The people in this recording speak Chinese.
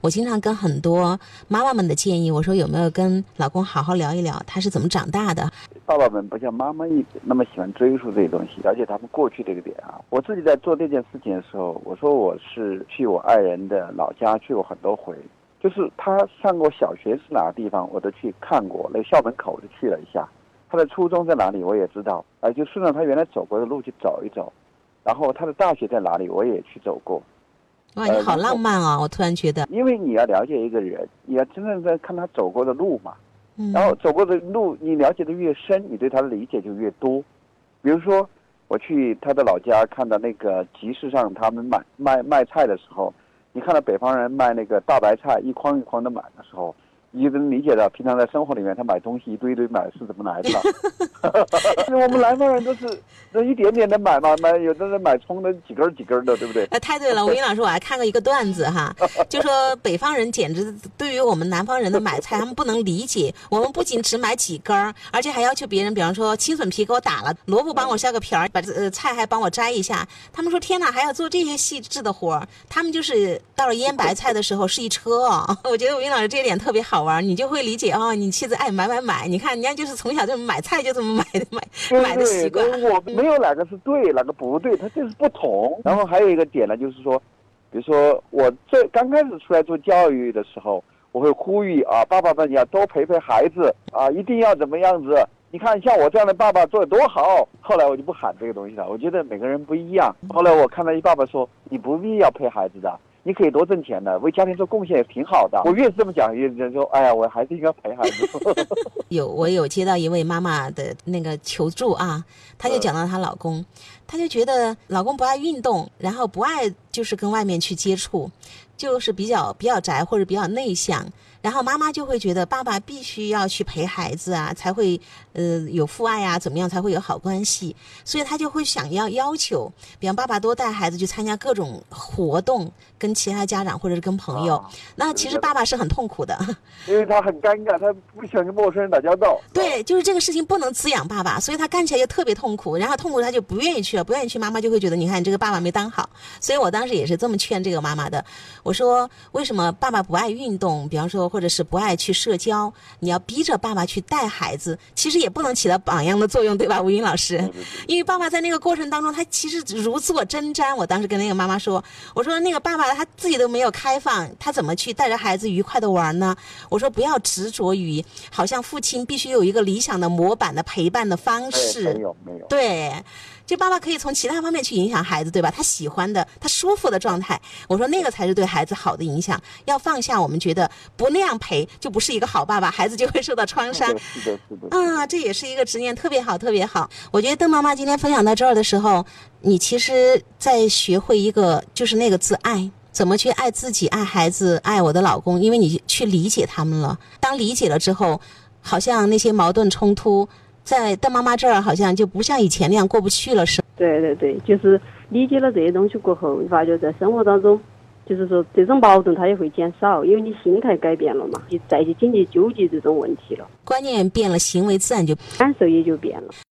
我经常跟很多妈妈们的建议，我说有没有跟老公好好聊一聊，他是怎么长大的？爸爸们不像妈妈一那么喜欢追溯这些东西，了解他们过去这个点啊。我自己在做这件事情的时候，我说我是去我爱人的老家去过很多回，就是他上过小学是哪个地方，我都去看过，那个校门口我就去了一下。他的初中在哪里，我也知道，啊，就顺着他原来走过的路去走一走。然后他的大学在哪里，我也去走过。哇，你好浪漫啊！我突然觉得，因为你要了解一个人，你要真正在看他走过的路嘛。嗯然后走过的路，你了解的越深，你对他的理解就越多。比如说，我去他的老家，看到那个集市上他们买卖卖菜的时候，你看到北方人卖那个大白菜一筐一筐的买的时候，你就能理解到平常在生活里面他买东西一堆一堆买是怎么来的了。我们南方人都是那一点点的买嘛，买有的人买葱的几根儿几根儿的，对不对？呃，太对了，吴英老师，我还看过一个段子哈，就说北方人简直对于我们南方人的买菜，他们不能理解。我们不仅只买几根儿，而且还要求别人，比方说青笋皮给我打了，萝卜帮我削个皮儿，把这呃菜还帮我摘一下。他们说天哪，还要做这些细致的活儿。他们就是到了腌白菜的时候是一车啊、我觉得吴英老师这一点特别好玩，你就会理解哦，你妻子爱买买买。你看人家就是从小就买菜就这么买的买买的习惯。对，我没有哪个是对，哪个不对，它就是不同。然后还有一个点呢，就是说，比如说我最刚开始出来做教育的时候，我会呼吁啊，爸爸们要多陪陪孩子啊，一定要怎么样子。你看，像我这样的爸爸做的多好。后来我就不喊这个东西了，我觉得每个人不一样。后来我看到一爸爸说，你不必要陪孩子的。你可以多挣钱的，为家庭做贡献也挺好的。我越是这么讲，越人说，哎呀，我还是应该陪孩子。有我有接到一位妈妈的那个求助啊，她就讲到她老公，她就觉得老公不爱运动，然后不爱就是跟外面去接触，就是比较比较宅或者比较内向，然后妈妈就会觉得爸爸必须要去陪孩子啊，才会呃有父爱啊，怎么样才会有好关系，所以她就会想要要求，比方爸爸多带孩子去参加各种活动，跟其他家长或者是跟朋友，啊那其实爸爸是很痛苦的。因为他很尴尬，他不喜欢跟陌生人打交道。对，就是这个事情不能滋养爸爸，所以他干起来就特别痛苦，然后痛苦他就不愿意去了，不愿意去，妈妈就会觉得你看这个爸爸没当好，所以我当时也是这么劝这个妈妈的，我说为什么爸爸不爱运动，比方说或者是不爱去社交，你要逼着爸爸去带孩子，其实也不能起到榜样的作用，对吧，吴英老师？因为爸爸在那个过程当中，他其实如坐针毡。我当时跟那个妈妈说，我说那个爸爸他自己都没有开放，他怎么去带着孩子愉快的玩呢？我说不要执着于好像父亲必须有一个理想的模板的陪伴的方哎式。没有没有。对，就爸爸可以从其他方面去影响孩子，对吧？他喜欢的、他舒服的状态，我说那个才是对孩子好的影响。要放下我们觉得不那样陪就不是一个好爸爸，孩子就会受到创伤。是的，是的。啊，这也是一个执念，特别好，特别好。我觉得邓妈妈今天分享到这儿的时候，你其实在学会一个，就是那个字“爱”，怎么去爱自己、爱孩子、爱我的老公，因为你去理解他们了。当理解了之后，好像那些矛盾冲突，在邓妈妈这儿好像就不像以前那样过不去了，是？对对对，就是理解了这些东西过后，你发觉在生活当中，就是说这种矛盾它也会减少，因为你心态改变了嘛，你再去经历纠结这种问题了，观念变了，行为自然就感受也就变了。